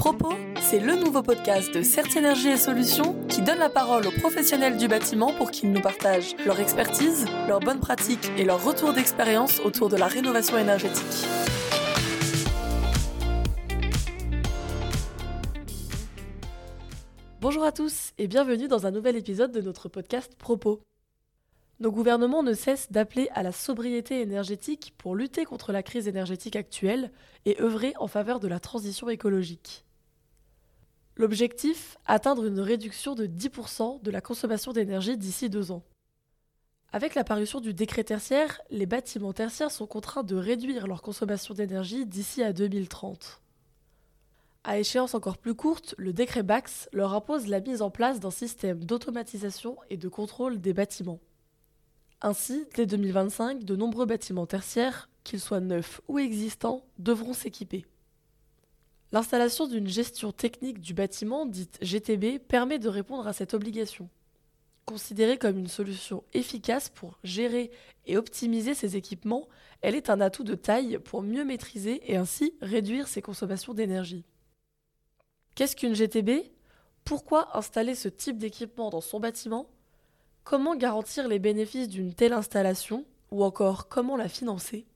Propos, c'est le nouveau podcast de Certes Énergie et Solutions qui donne la parole aux professionnels du bâtiment pour qu'ils nous partagent leur expertise, leurs bonnes pratiques et leur retour d'expérience autour de la rénovation énergétique. Bonjour à tous et bienvenue dans un nouvel épisode de notre podcast Propos. Nos gouvernements ne cessent d'appeler à la sobriété énergétique pour lutter contre la crise énergétique actuelle et œuvrer en faveur de la transition écologique. L'objectif Atteindre une réduction de 10% de la consommation d'énergie d'ici deux ans. Avec l'apparition du décret tertiaire, les bâtiments tertiaires sont contraints de réduire leur consommation d'énergie d'ici à 2030. À échéance encore plus courte, le décret BAX leur impose la mise en place d'un système d'automatisation et de contrôle des bâtiments. Ainsi, dès 2025, de nombreux bâtiments tertiaires, qu'ils soient neufs ou existants, devront s'équiper. L'installation d'une gestion technique du bâtiment, dite GTB, permet de répondre à cette obligation. Considérée comme une solution efficace pour gérer et optimiser ces équipements, elle est un atout de taille pour mieux maîtriser et ainsi réduire ses consommations d'énergie. Qu'est-ce qu'une GTB Pourquoi installer ce type d'équipement dans son bâtiment? Comment garantir les bénéfices d'une telle installation? Ou encore comment la financer?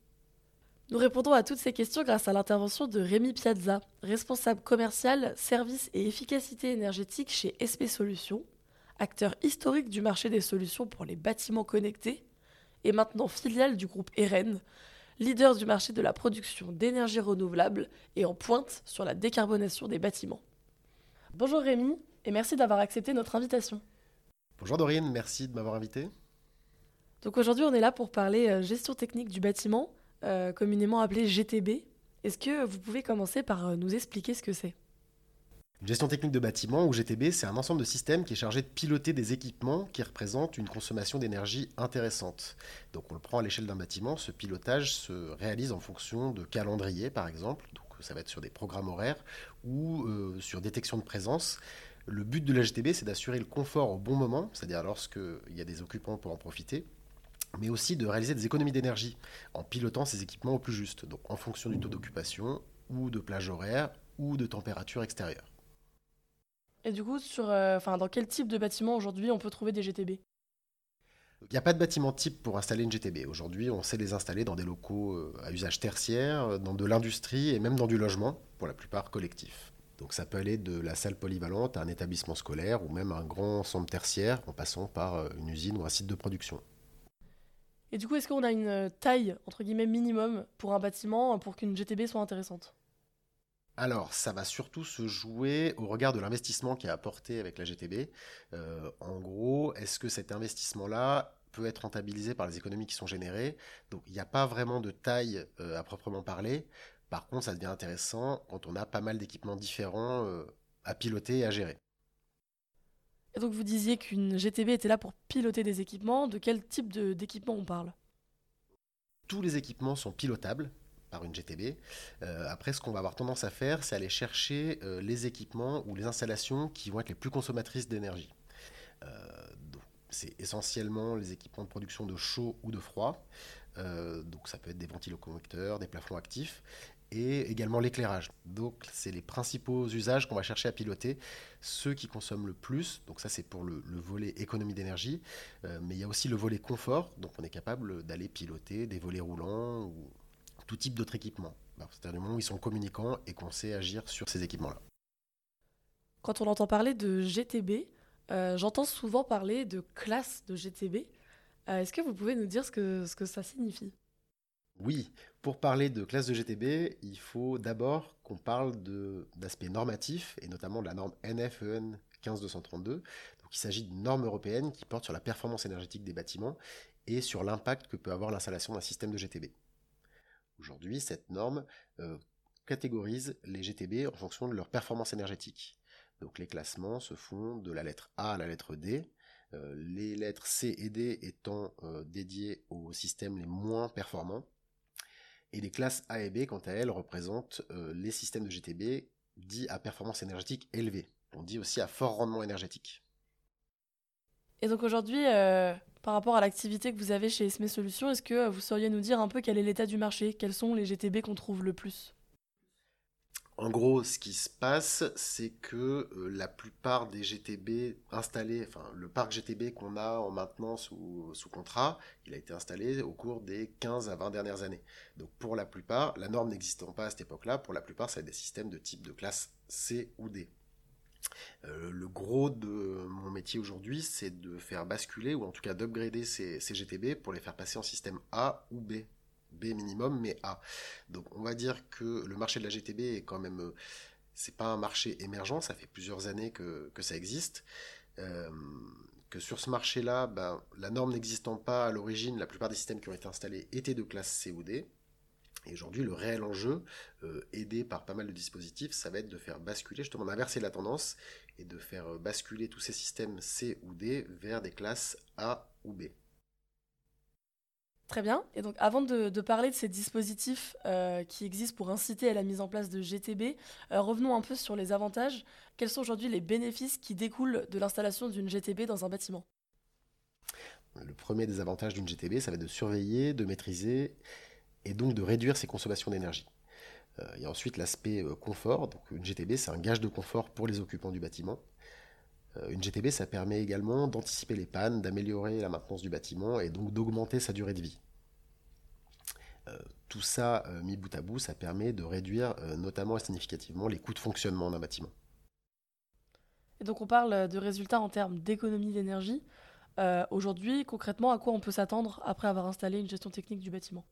Nous répondons à toutes ces questions grâce à l'intervention de Rémi Piazza, responsable commercial, service et efficacité énergétique chez SP Solutions, acteur historique du marché des solutions pour les bâtiments connectés et maintenant filiale du groupe EREN, leader du marché de la production d'énergie renouvelable et en pointe sur la décarbonation des bâtiments. Bonjour Rémi et merci d'avoir accepté notre invitation. Bonjour Dorine, merci de m'avoir invité. Donc aujourd'hui, on est là pour parler euh, gestion technique du bâtiment, euh, communément appelé GTB. Est-ce que vous pouvez commencer par euh, nous expliquer ce que c'est? Une gestion technique de bâtiment, ou GTB, c'est un ensemble de systèmes qui est chargé de piloter des équipements qui représentent une consommation d'énergie intéressante. Donc on le prend à l'échelle d'un bâtiment, ce pilotage se réalise en fonction de calendrier par exemple, donc ça va être sur des programmes horaires ou sur détection de présence. Le but de la GTB, c'est d'assurer le confort au bon moment, c'est-à-dire lorsqu'il y a des occupants pour en profiter, mais aussi de réaliser des économies d'énergie en pilotant ces équipements au plus juste, donc en fonction du taux d'occupation ou de plage horaire ou de température extérieure. Et du coup, sur, euh, dans quel type de bâtiment aujourd'hui on peut trouver des GTB il n'y a pas de bâtiment type pour installer une GTB. Aujourd'hui, on sait les installer dans des locaux euh, à usage tertiaire, dans de l'industrie et même dans du logement, pour la plupart collectif. Donc ça peut aller de la salle polyvalente à un établissement scolaire ou même un grand centre tertiaire en passant par euh, une usine ou un site de production. Et du coup, est-ce qu'on a une euh, taille, entre guillemets, minimum pour un bâtiment pour qu'une GTB soit intéressante? Alors, ça va surtout se jouer au regard de l'investissement qui est apporté avec la GTB. Euh, en gros, est-ce que cet investissement-là peut être rentabilisé par les économies qui sont générées? Donc, il n'y a pas vraiment de taille à proprement parler. Par contre, ça devient intéressant quand on a pas mal d'équipements différents euh, à piloter et à gérer. Et donc vous disiez qu'une GTB était là pour piloter des équipements. De quel type d'équipement on parle? Tous les équipements sont pilotables par une GTB. Euh, après, ce qu'on va avoir tendance à faire, c'est aller chercher euh, les équipements ou les installations qui vont être les plus consommatrices d'énergie. c'est essentiellement les équipements de production de chaud ou de froid. donc ça peut être des ventiloconvecteurs, des plafonds actifs et également l'éclairage. Donc, c'est les principaux usages qu'on va chercher à piloter, ceux qui consomment le plus. Donc, ça, c'est pour le, volet économie d'énergie. Euh, mais il y a aussi le volet confort. Donc, on est capable d'aller piloter des volets roulants ou tout type d'autres équipements. C'est-à-dire du moment où ils sont communicants et qu'on sait agir sur ces équipements-là. Quand on entend parler de GTB, euh, j'entends souvent parler de classe de GTB. Euh, est-ce que vous pouvez nous dire ce que, ce que ça signifie? Oui, pour parler de classe de GTB, il faut d'abord qu'on parle d'aspect normatif, et notamment de la norme NFEN 15232. Donc il s'agit d'une norme européenne qui porte sur la performance énergétique des bâtiments et sur l'impact que peut avoir l'installation d'un système de GTB. Aujourd'hui, cette norme euh, catégorise les GTB en fonction de leur performance énergétique. Donc les classements se font de la lettre A à la lettre D, euh, les lettres C et D étant euh, dédiées aux systèmes les moins performants, et les classes A et B, quant à elles, représentent euh, les systèmes de GTB dits à performance énergétique élevée. On dit aussi à fort rendement énergétique. Et donc aujourd'hui, euh, par rapport à l'activité que vous avez chez SME Solutions, est-ce que vous sauriez nous dire un peu quel est l'état du marché? Quels sont les GTB qu'on trouve le plus? En gros, ce qui se passe, c'est que euh, la plupart des GTB installés, enfin le parc GTB qu'on a en maintenance ou sous contrat, il a été installé au cours des 15 à 20 dernières années. Donc pour la plupart, la norme n'existant pas à cette époque-là, pour la plupart, ça être des systèmes de type de classe C ou D. Euh, le gros de mon métier aujourd'hui, c'est de faire basculer, ou en tout cas d'upgrader ces GTB pour les faire passer en système A ou B. B minimum, mais A. Donc on va dire que le marché de la GTB est quand même, euh, c'est pas un marché émergent, ça fait plusieurs années que, ça existe. Euh, que sur ce marché-là, ben, la norme n'existant pas à l'origine, la plupart des systèmes qui ont été installés étaient de classe C ou D. Et aujourd'hui, le réel enjeu, euh, aidé par pas mal de dispositifs, ça va être de faire basculer, justement d'inverser la tendance et de faire basculer tous ces systèmes C ou D vers des classes A ou B. Très bien. Et donc, avant de, parler de ces dispositifs euh, qui existent pour inciter à la mise en place de GTB, euh, revenons un peu sur les avantages. Quels sont aujourd'hui les bénéfices qui découlent de l'installation d'une GTB dans un bâtiment? Le premier des avantages d'une GTB, ça va être de surveiller, de maîtriser et donc de réduire ses consommations d'énergie. Euh, il y a ensuite l'aspect confort. Donc, une GTB, c'est un gage de confort pour les occupants du bâtiment. Une GTB, ça permet également d'anticiper les pannes, d'améliorer la maintenance du bâtiment et donc d'augmenter sa durée de vie. Euh, tout ça euh, mis bout à bout, ça permet de réduire euh, notamment et significativement les coûts de fonctionnement d'un bâtiment. Et donc on parle de résultats en termes d'économie d'énergie. Aujourd'hui, concrètement, à quoi on peut s'attendre après avoir installé une gestion technique du bâtiment?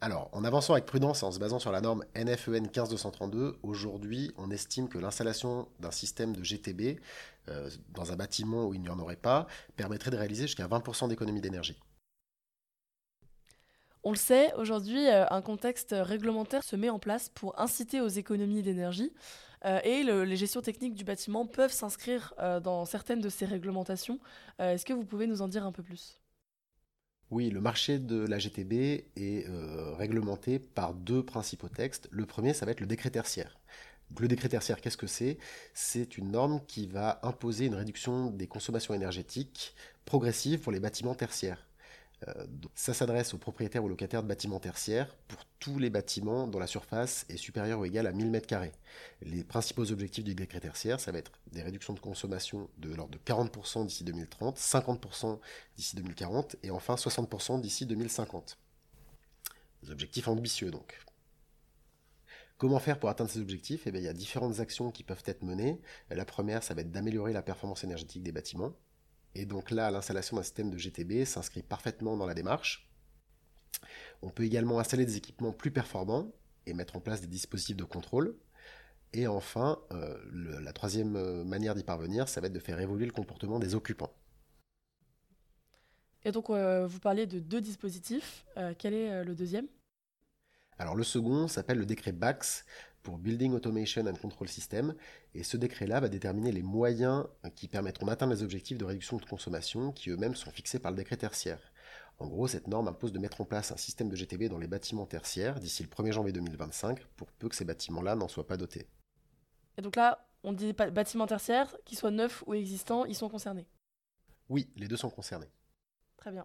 Alors, en avançant avec prudence et en se basant sur la norme NFEN 15232, aujourd'hui, on estime que l'installation d'un système de GTB dans un bâtiment où il n'y en aurait pas permettrait de réaliser jusqu'à 20% d'économie d'énergie. On le sait, aujourd'hui, euh, un contexte réglementaire se met en place pour inciter aux économies d'énergie euh, et les gestions techniques du bâtiment peuvent s'inscrire euh, dans certaines de ces réglementations. Est-ce que vous pouvez nous en dire un peu plus? Oui, le marché de la GTB est réglementé par deux principaux textes. Le premier, ça va être le décret tertiaire. le décret tertiaire, qu'est-ce que c'est? C'est une norme qui va imposer une réduction des consommations énergétiques progressive pour les bâtiments tertiaires. Euh, ça s'adresse aux propriétaires ou locataires de bâtiments tertiaires pour tous les bâtiments dont la surface est supérieure ou égale à 1000 m2. Les principaux objectifs du décret tertiaire, ça va être des réductions de consommation de l'ordre de 40% d'ici 2030, 50% d'ici 2040 et enfin 60% d'ici 2050. Des objectifs ambitieux donc. Comment faire pour atteindre ces objectifs? Eh bien, Il y a différentes actions qui peuvent être menées. La première, ça va être d'améliorer la performance énergétique des bâtiments. Et donc là, l'installation d'un système de GTB s'inscrit parfaitement dans la démarche. On peut également installer des équipements plus performants et mettre en place des dispositifs de contrôle. Et enfin, euh, la troisième euh, manière d'y parvenir, ça va être de faire évoluer le comportement des occupants. Et donc, euh, vous parliez de deux dispositifs. quel est le deuxième? Alors, le second s'appelle le décret BAX pour Building Automation and Control System, et ce décret-là va déterminer les moyens qui permettront d'atteindre les objectifs de réduction de consommation qui eux-mêmes sont fixés par le décret tertiaire. En gros, cette norme impose de mettre en place un système de GTB dans les bâtiments tertiaires d'ici le 1er janvier 2025, pour peu que ces bâtiments-là n'en soient pas dotés. Et donc là, on dit bâtiments tertiaires, qu'ils soient neufs ou existants, ils sont concernés Oui, les deux sont concernés. Très bien.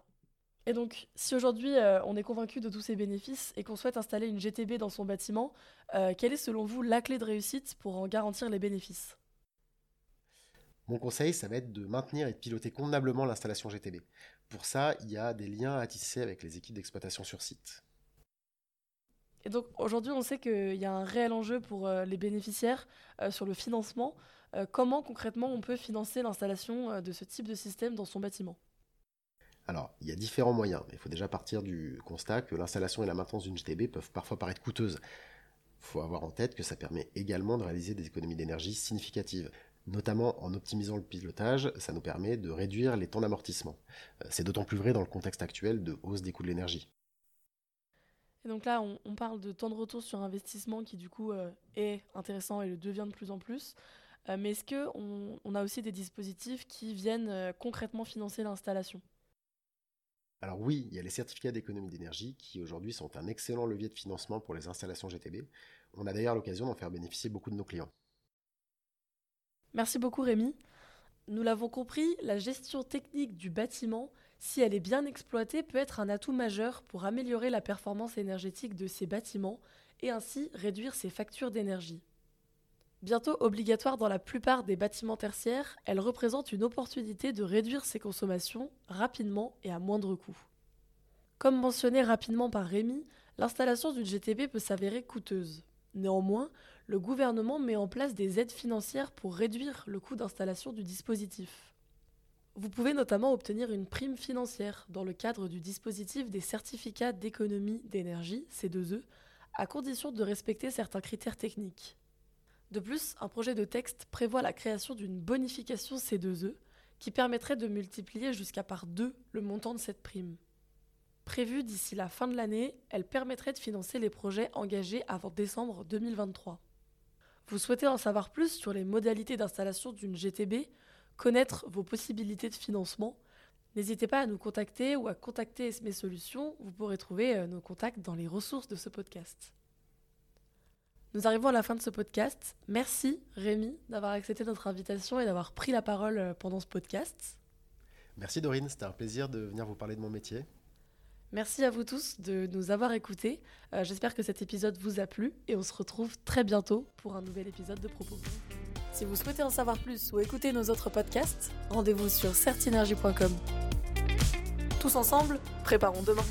Et donc, si aujourd'hui euh, on est convaincu de tous ces bénéfices et qu'on souhaite installer une GTB dans son bâtiment, euh, quelle est selon vous la clé de réussite pour en garantir les bénéfices? Mon conseil, ça va être de maintenir et de piloter convenablement l'installation GTB. Pour ça, il y a des liens à tisser avec les équipes d'exploitation sur site. Et donc aujourd'hui, on sait qu'il y a un réel enjeu pour euh, les bénéficiaires sur le financement. comment concrètement on peut financer l'installation de ce type de système dans son bâtiment? Alors, il y a différents moyens. Il faut déjà partir du constat que l'installation et la maintenance d'une GTB peuvent parfois paraître coûteuses. Il faut avoir en tête que ça permet également de réaliser des économies d'énergie significatives. Notamment en optimisant le pilotage, ça nous permet de réduire les temps d'amortissement. Euh, c'est d'autant plus vrai dans le contexte actuel de hausse des coûts de l'énergie. Et donc là, on, parle de temps de retour sur investissement qui du coup euh, est intéressant et le devient de plus en plus. Euh, mais est-ce qu'on on a aussi des dispositifs qui viennent concrètement financer l'installation? Alors oui, il y a les certificats d'économie d'énergie qui aujourd'hui sont un excellent levier de financement pour les installations GTB. On a d'ailleurs l'occasion d'en faire bénéficier beaucoup de nos clients. Merci beaucoup Rémi. Nous l'avons compris, la gestion technique du bâtiment, si elle est bien exploitée, peut être un atout majeur pour améliorer la performance énergétique de ces bâtiments et ainsi réduire ses factures d'énergie. Bientôt obligatoire dans la plupart des bâtiments tertiaires, elle représente une opportunité de réduire ses consommations rapidement et à moindre coût. Comme mentionné rapidement par Rémi, l'installation d'une GTB peut s'avérer coûteuse. Néanmoins, le gouvernement met en place des aides financières pour réduire le coût d'installation du dispositif. Vous pouvez notamment obtenir une prime financière dans le cadre du dispositif des certificats d'économie d'énergie, C2E, à condition de respecter certains critères techniques. De plus, un projet de texte prévoit la création d'une bonification C2E qui permettrait de multiplier jusqu'à par deux le montant de cette prime. Prévue d'ici la fin de l'année, elle permettrait de financer les projets engagés avant décembre 2023. Vous souhaitez en savoir plus sur les modalités d'installation d'une GTB connaître vos possibilités de financement, n'hésitez pas à nous contacter ou à contacter Esme Solutions. Vous pourrez trouver euh, nos contacts dans les ressources de ce podcast. Nous arrivons à la fin de ce podcast. Merci Rémi d'avoir accepté notre invitation et d'avoir pris la parole euh, pendant ce podcast. Merci Dorine, c'était un plaisir de venir vous parler de mon métier. Merci à vous tous de nous avoir écoutés. Euh, j'espère que cet épisode vous a plu et on se retrouve très bientôt pour un nouvel épisode de Propos. Si vous souhaitez en savoir plus ou écouter nos autres podcasts, rendez-vous sur certinergie.com. Tous ensemble, préparons demain.